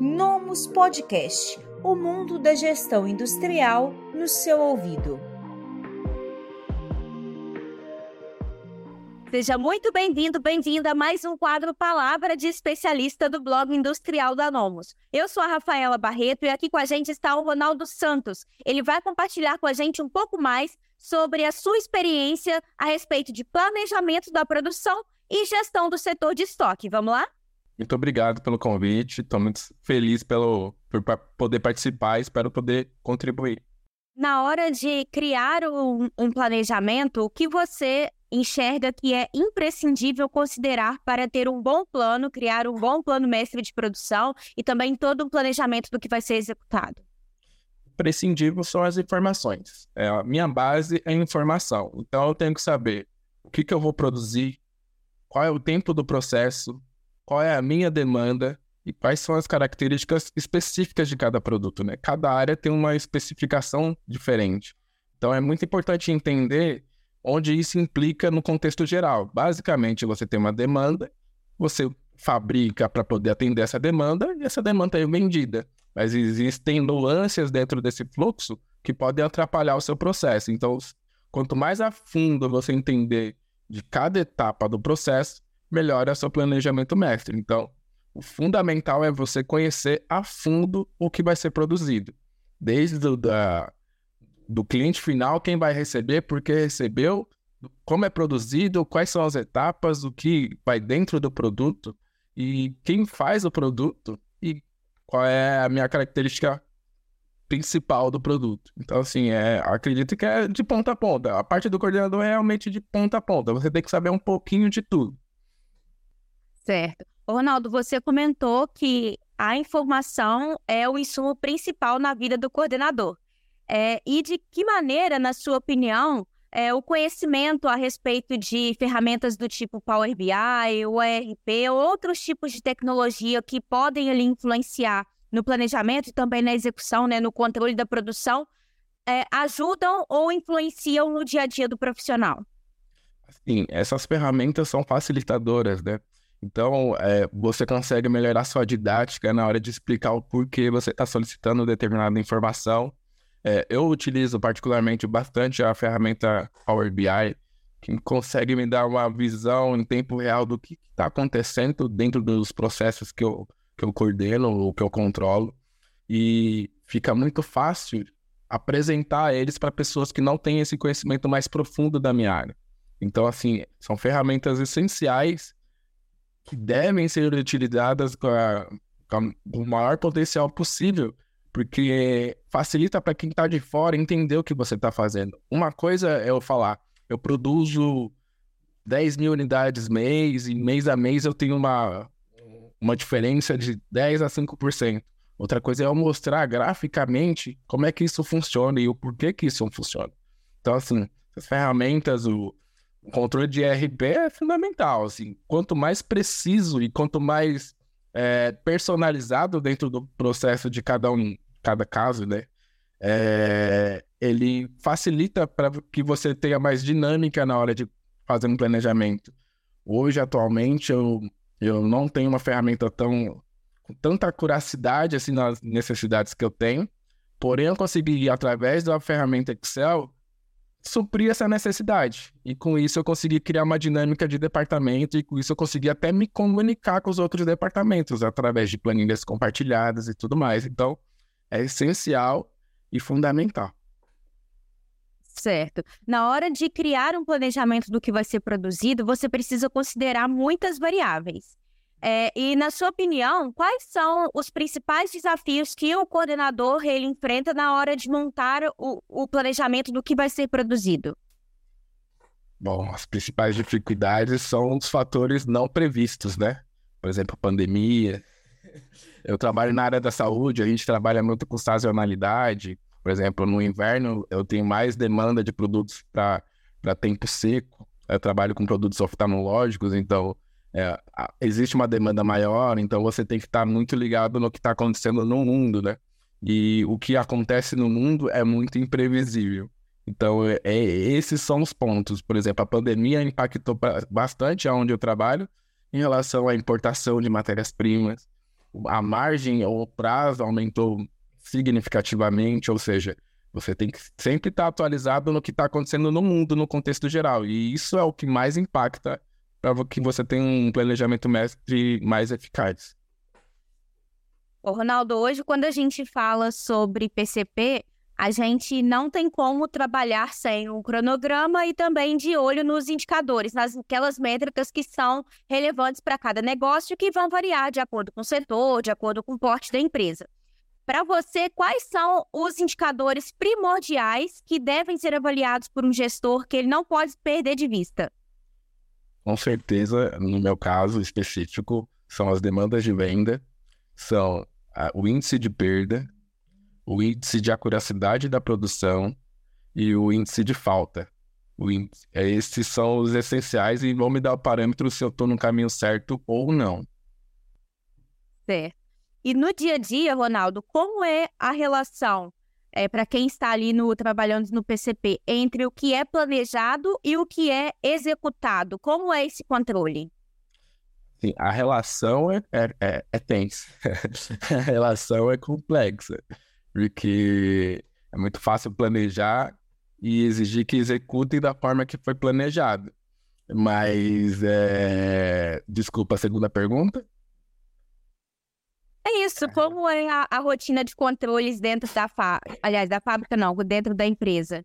Nomus Podcast o mundo da gestão industrial no seu ouvido. Seja muito bem-vindo, bem-vinda a mais um quadro Palavra de Especialista do blog industrial da Nomos. Eu sou a Rafaela Barreto e aqui com a gente está o Ronaldo Santos. Ele vai compartilhar com a gente um pouco mais sobre a sua experiência a respeito de planejamento da produção e gestão do setor de estoque. Vamos lá? Muito obrigado pelo convite. Estou muito feliz pelo, por poder participar. Espero poder contribuir. Na hora de criar um, um planejamento, o que você enxerga que é imprescindível considerar para ter um bom plano, criar um bom plano mestre de produção e também todo o planejamento do que vai ser executado? Prescindível são as informações. É, a minha base é informação. Então eu tenho que saber o que, que eu vou produzir, qual é o tempo do processo, qual é a minha demanda e quais são as características específicas de cada produto. Né? Cada área tem uma especificação diferente. Então é muito importante entender onde isso implica no contexto geral. Basicamente, você tem uma demanda, você fabrica para poder atender essa demanda e essa demanda é vendida. Mas existem nuances dentro desse fluxo que podem atrapalhar o seu processo. Então, quanto mais a fundo você entender de cada etapa do processo, melhor o seu planejamento mestre. Então, o fundamental é você conhecer a fundo o que vai ser produzido. Desde do, da, do cliente final, quem vai receber, por que recebeu, como é produzido, quais são as etapas, o que vai dentro do produto e quem faz o produto e qual é a minha característica principal do produto. Então, assim, é, acredito que é de ponta a ponta. A parte do coordenador é realmente de ponta a ponta. Você tem que saber um pouquinho de tudo. Certo. Ronaldo, você comentou que a informação é o insumo principal na vida do coordenador. É, e de que maneira, na sua opinião, é, o conhecimento a respeito de ferramentas do tipo Power BI, o ERP ou outros tipos de tecnologia que podem ali influenciar no planejamento e também na execução, né, no controle da produção, é, ajudam ou influenciam no dia a dia do profissional? Sim, essas ferramentas são facilitadoras, né? Então, é, você consegue melhorar sua didática na hora de explicar o porquê você está solicitando determinada informação é, eu utilizo particularmente bastante a ferramenta Power BI, que consegue me dar uma visão em tempo real do que está acontecendo dentro dos processos que eu, que eu coordeno ou que eu controlo. E fica muito fácil apresentar eles para pessoas que não têm esse conhecimento mais profundo da minha área. Então, assim, são ferramentas essenciais que devem ser utilizadas com, a, com o maior potencial possível porque facilita para quem está de fora entender o que você está fazendo. Uma coisa é eu falar, eu produzo 10 mil unidades mês e mês a mês eu tenho uma, uma diferença de 10 a 5%. Outra coisa é eu mostrar graficamente como é que isso funciona e o porquê que isso funciona. Então, assim, as ferramentas, o, o controle de ERP é fundamental. Assim, quanto mais preciso e quanto mais é, personalizado dentro do processo de cada um, cada caso, né? É, ele facilita para que você tenha mais dinâmica na hora de fazer um planejamento. Hoje, atualmente, eu, eu não tenho uma ferramenta tão com tanta curacidade assim nas necessidades que eu tenho, porém eu consegui, através da ferramenta Excel, suprir essa necessidade. E com isso eu consegui criar uma dinâmica de departamento e com isso eu consegui até me comunicar com os outros departamentos através de planilhas compartilhadas e tudo mais. Então, é essencial e fundamental. Certo. Na hora de criar um planejamento do que vai ser produzido, você precisa considerar muitas variáveis. É, e, na sua opinião, quais são os principais desafios que o coordenador ele enfrenta na hora de montar o, o planejamento do que vai ser produzido? Bom, as principais dificuldades são os fatores não previstos, né? Por exemplo, pandemia. Eu trabalho na área da saúde, a gente trabalha muito com sazonalidade. Por exemplo, no inverno eu tenho mais demanda de produtos para tempo seco. Eu trabalho com produtos oftalmológicos, então é, existe uma demanda maior, então você tem que estar muito ligado no que está acontecendo no mundo, né? E o que acontece no mundo é muito imprevisível. Então, é, é, esses são os pontos. Por exemplo, a pandemia impactou bastante aonde eu trabalho em relação à importação de matérias-primas. a margem ou o prazo aumentou significativamente, ou seja, você tem que sempre estar atualizado no que está acontecendo no mundo, no contexto geral. E isso é o que mais impacta que você tenha um planejamento mestre mais eficaz. Ô, Ronaldo, hoje quando a gente fala sobre PCP, a gente não tem como trabalhar sem um cronograma e também de olho nos indicadores, nas aquelas métricas que são relevantes para cada negócio que vão variar de acordo com o setor, de acordo com o porte da empresa. Para você, quais são os indicadores primordiais que devem ser avaliados por um gestor que ele não pode perder de vista? Com certeza, no meu caso específico, são as demandas de venda, são o índice de perda, o índice de acuracidade da produção e o índice de falta. Índice, é, esses são os essenciais e vão me dar o parâmetro se eu estou no caminho certo ou não. Certo. E no dia a dia, Ronaldo, como é a relação, é, para quem está ali no trabalhando no PCP, entre o que é planejado e o que é executado? Como é esse controle? Sim, a relação é, é, é, é tensa, a relação é complexa porque é muito fácil planejar e exigir que executem da forma que foi planejado. Mas, é... desculpa a segunda pergunta. É isso, como é a, a rotina de controles dentro da fábrica, aliás, da fábrica não, dentro da empresa?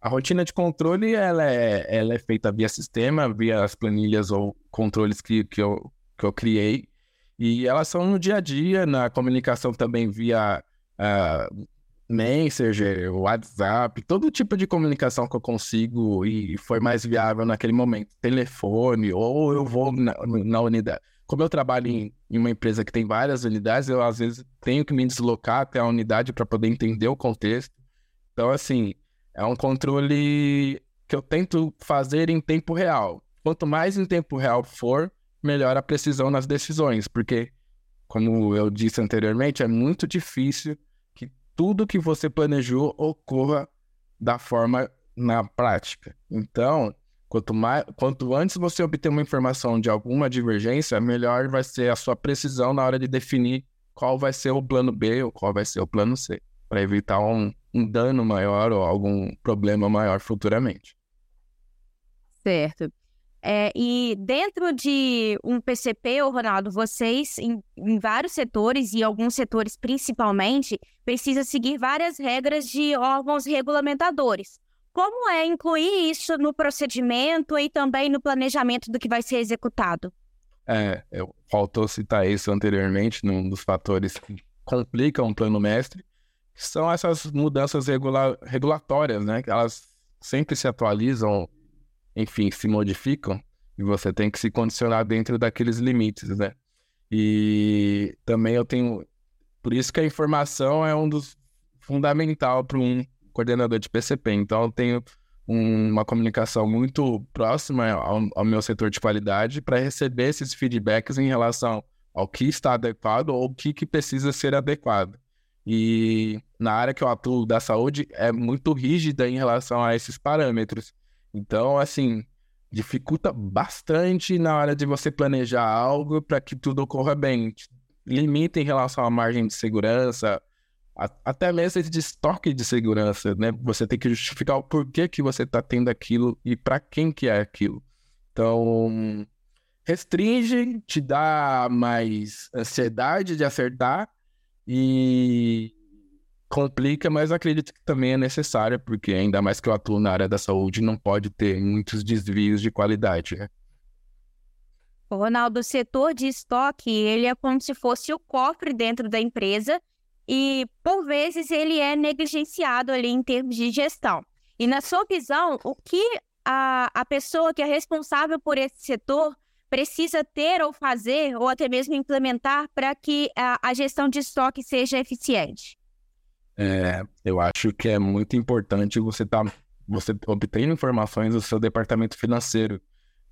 A rotina de controle, ela é, ela é feita via sistema, via as planilhas ou controles que, que, eu, que eu criei, e elas são no dia a dia, na comunicação também via uh, Messenger, WhatsApp, todo tipo de comunicação que eu consigo e foi mais viável naquele momento. Telefone, ou eu vou na, na unidade. Como eu trabalho em, em, uma empresa que tem várias unidades, eu às vezes tenho que me deslocar até a unidade para poder entender o contexto. Então, assim, é um controle que eu tento fazer em tempo real. Quanto mais em tempo real for, melhor a precisão nas decisões, porque, como eu disse anteriormente, é muito difícil tudo que você planejou ocorra da forma na prática. Então, quanto, mais, quanto antes você obter uma informação de alguma divergência, melhor vai ser a sua precisão na hora de definir qual vai ser o plano B ou qual vai ser o plano C, para evitar um, um dano maior ou algum problema maior futuramente. Certo. É, e dentro de um PCP, Ronaldo, vocês, em, em, vários setores e alguns setores principalmente, precisa seguir várias regras de órgãos regulamentadores. Como é incluir isso no procedimento e também no planejamento do que vai ser executado? É, eu, faltou citar isso anteriormente, num dos fatores que complicam o plano mestre, que são essas mudanças regula regulatórias, né? Elas sempre se atualizam enfim, se modificam e você tem que se condicionar dentro daqueles limites, né? E também eu tenho. Por isso que a informação é um dos fundamental para um coordenador de PCP. Então eu tenho um, uma comunicação muito próxima ao, ao meu setor de qualidade para receber esses feedbacks em relação ao que está adequado ou o que, que precisa ser adequado. E na área que eu atuo da saúde é muito rígida em relação a esses parâmetros. Então, assim, dificulta bastante na hora de você planejar algo para que tudo ocorra bem. Limita em relação à margem de segurança, até mesmo esse estoque de segurança, né? Você tem que justificar o porquê que você está tendo aquilo e para quem que é aquilo. Então, restringe, te dá mais ansiedade de acertar e complica, mas acredito que também é necessária, porque ainda mais que eu atuo na área da saúde, não pode ter muitos desvios de qualidade. Né? Ronaldo, o setor de estoque, ele é como se fosse o cofre dentro da empresa e, por vezes, ele é negligenciado ali em termos de gestão. E, na sua visão, o que a, a pessoa que é responsável por esse setor precisa ter ou fazer, ou até mesmo implementar, para que a, a gestão de estoque seja eficiente? É, eu acho que é muito importante você tá, você obtendo informações do seu departamento financeiro,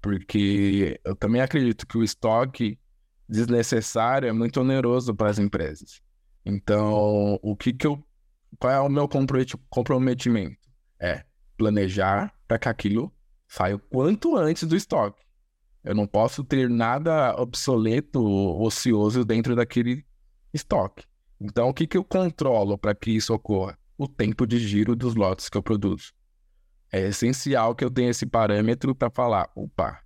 porque eu também acredito que o estoque desnecessário é muito oneroso para as empresas. Então, o que que eu, qual é o meu comprometimento? É planejar para que aquilo saia o quanto antes do estoque. Eu não posso ter nada obsoleto ou ocioso dentro daquele estoque. Então, o que, que eu controlo para que isso ocorra? O tempo de giro dos lotes que eu produzo. É essencial que eu tenha esse parâmetro para falar: opa,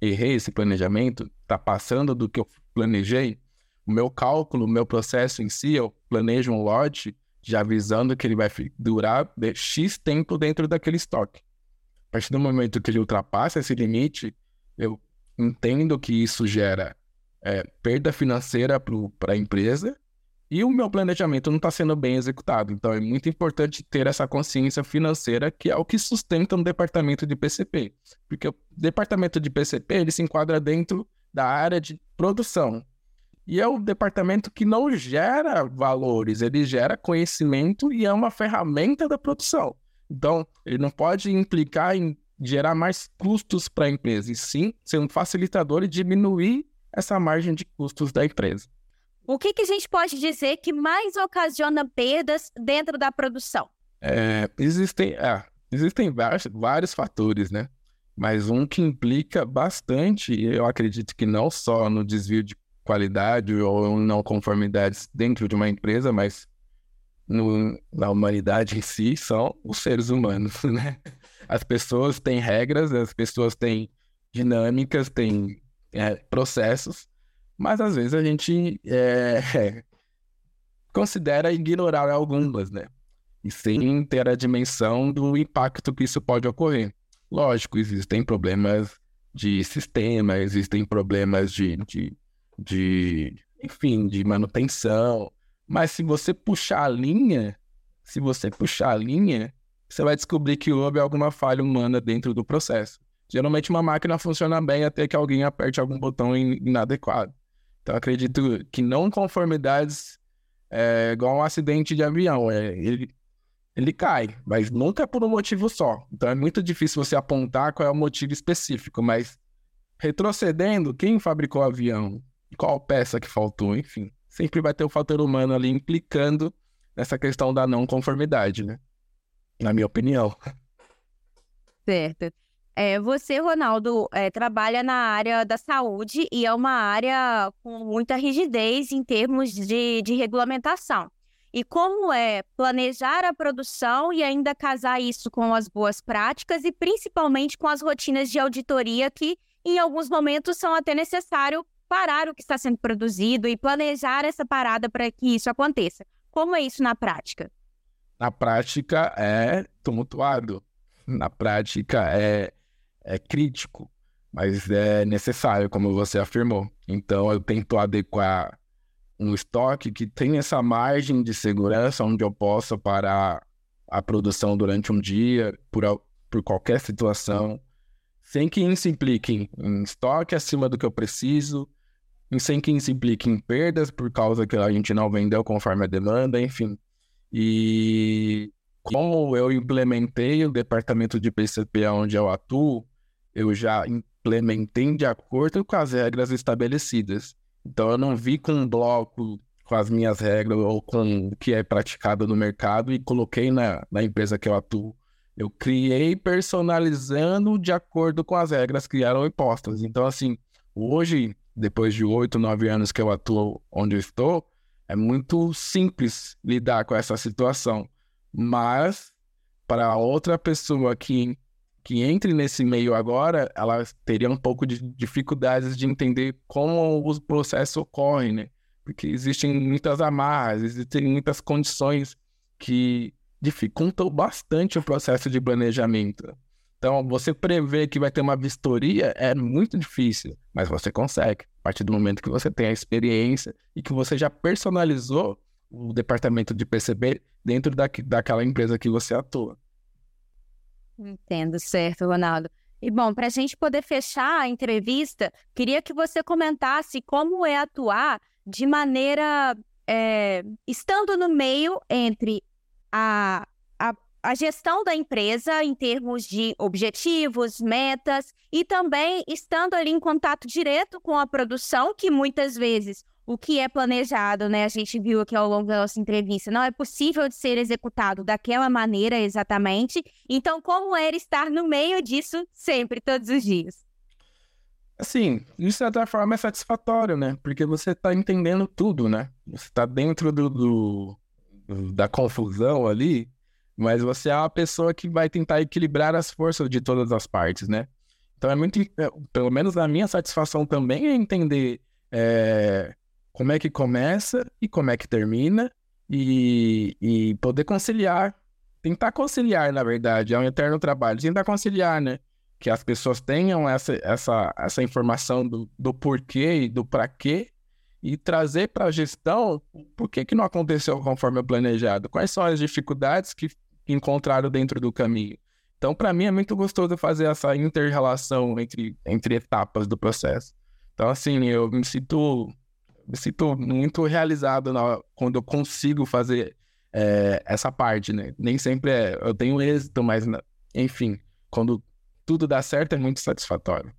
errei esse planejamento, está passando do que eu planejei. O meu cálculo, o meu processo em si, eu planejo um lote já avisando que ele vai durar X tempo dentro daquele estoque. A partir do momento que ele ultrapassa esse limite, eu entendo que isso gera é, perda financeira para a empresa e o meu planejamento não está sendo bem executado. Então é muito importante ter essa consciência financeira, que é o que sustenta um departamento de PCP. Porque o departamento de PCP ele se enquadra dentro da área de produção. E é o departamento que não gera valores, ele gera conhecimento e é uma ferramenta da produção. Então, ele não pode implicar em gerar mais custos para a empresa, e sim ser um facilitador e diminuir essa margem de custos da empresa. O que, que a gente pode dizer que mais ocasiona perdas dentro da produção? É, existem, é, existem vários, vários fatores, né? Mas um que implica bastante, eu acredito que não só no desvio de qualidade ou não conformidades dentro de uma empresa, mas no, na humanidade em si, são os seres humanos, né? As pessoas têm regras, as pessoas têm dinâmicas, têm é, processos, mas às vezes a gente é, considera ignorar algumas, né? E sem ter a dimensão do impacto que isso pode ocorrer. Lógico, existem problemas de sistema, existem problemas de, de, de enfim, de manutenção, mas se você puxar a linha, se você puxar a linha, você vai descobrir que houve alguma falha humana dentro do processo. Geralmente uma máquina funciona bem até que alguém aperte algum botão inadequado. Então acredito que não conformidades é igual um acidente de avião. É, ele, ele cai, mas nunca é por um motivo só. Então é muito difícil você apontar qual é o motivo específico, mas retrocedendo, quem fabricou o avião? Qual peça que faltou? Enfim, sempre vai ter o fator humano ali implicando nessa questão da não conformidade, né? Na minha opinião. Certo. É, você, Ronaldo, é, trabalha na área da saúde e é uma área com muita rigidez em termos de, de regulamentação. E como é planejar a produção e ainda casar isso com as boas práticas e principalmente com as rotinas de auditoria que, em alguns momentos, são até necessário parar o que está sendo produzido e planejar essa parada para que isso aconteça. Como é isso na prática? Na prática é tumultuado, na prática é, é crítico, mas é necessário, como você afirmou. Então eu tento adequar um estoque que tenha essa margem de segurança onde eu possa parar a produção durante um dia, por, por qualquer situação, sem que isso implique em estoque acima do que eu preciso, sem que isso implique em perdas por causa que a gente não vendeu conforme a demanda, enfim. E como eu implementei o departamento de PCP onde eu atuo, eu já implementei de acordo com as regras estabelecidas. Então eu não vi com um bloco com as minhas regras ou com o que é praticado no mercado e coloquei na, na empresa que eu atuo. Eu criei personalizando de acordo com as regras que eram impostas. Então, assim, hoje depois de oito, nove anos que eu atuo onde eu estou, é muito simples lidar com essa situação. Mas, para outra pessoa que, que entre nesse meio agora, ela teria um pouco de dificuldades de entender como o processo ocorre, né? Porque existem muitas amarras, existem muitas condições que dificultam bastante o processo de planejamento. Então, você prever que vai ter uma vistoria é muito difícil, mas você consegue. A partir do momento que você tem a experiência e que você já personalizou o departamento de PCB dentro da, daquela empresa que você atua. Entendo, certo, Ronaldo. E bom, para a gente poder fechar a entrevista, queria que você comentasse como é atuar de maneira é, estando no meio entre a a gestão da empresa em termos de objetivos, metas e também estando ali em contato direto com a produção, que muitas vezes o que é planejado, né? A gente viu aqui ao longo da nossa entrevista, não é possível de ser executado daquela maneira exatamente. Então, como era estar no meio disso sempre, todos os dias? Assim, de certa forma é satisfatório, né? Porque você tá entendendo tudo, né? Você tá dentro do, do, da confusão ali, mas você é uma pessoa que vai tentar equilibrar as forças de todas as partes, né? Então é muito, é, pelo menos a minha satisfação também é entender é, como é que começa e como é que termina e, e poder conciliar, tentar conciliar, na verdade, é um eterno trabalho, tentar conciliar, né? que as pessoas tenham essa, essa, essa informação do, do porquê e do para quê e trazer para a gestão por que, que não aconteceu conforme planejado, quais são as dificuldades que encontraram dentro do caminho. Então, para mim, é muito gostoso fazer essa inter-relação entre, entre etapas do processo. Então, assim, eu me sinto, me sinto muito realizado na, quando eu consigo fazer é, essa parte, né? Nem sempre é, eu tenho êxito, mas, enfim, quando tudo dá certo é muito satisfatório.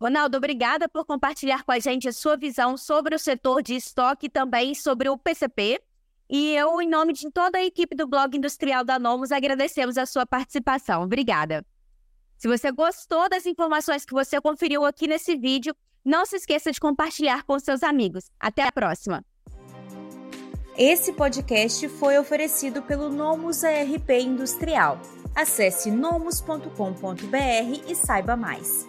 Ronaldo, obrigada por compartilhar com a gente a sua visão sobre o setor de estoque e também sobre o PCP. E eu, em nome de toda a equipe do blog industrial da Nomos, agradecemos a sua participação. Obrigada. Se você gostou das informações que você conferiu aqui nesse vídeo, não se esqueça de compartilhar com seus amigos. Até a próxima! Esse podcast foi oferecido pelo Nomus ARP Industrial. Acesse nomus.com.br e saiba mais.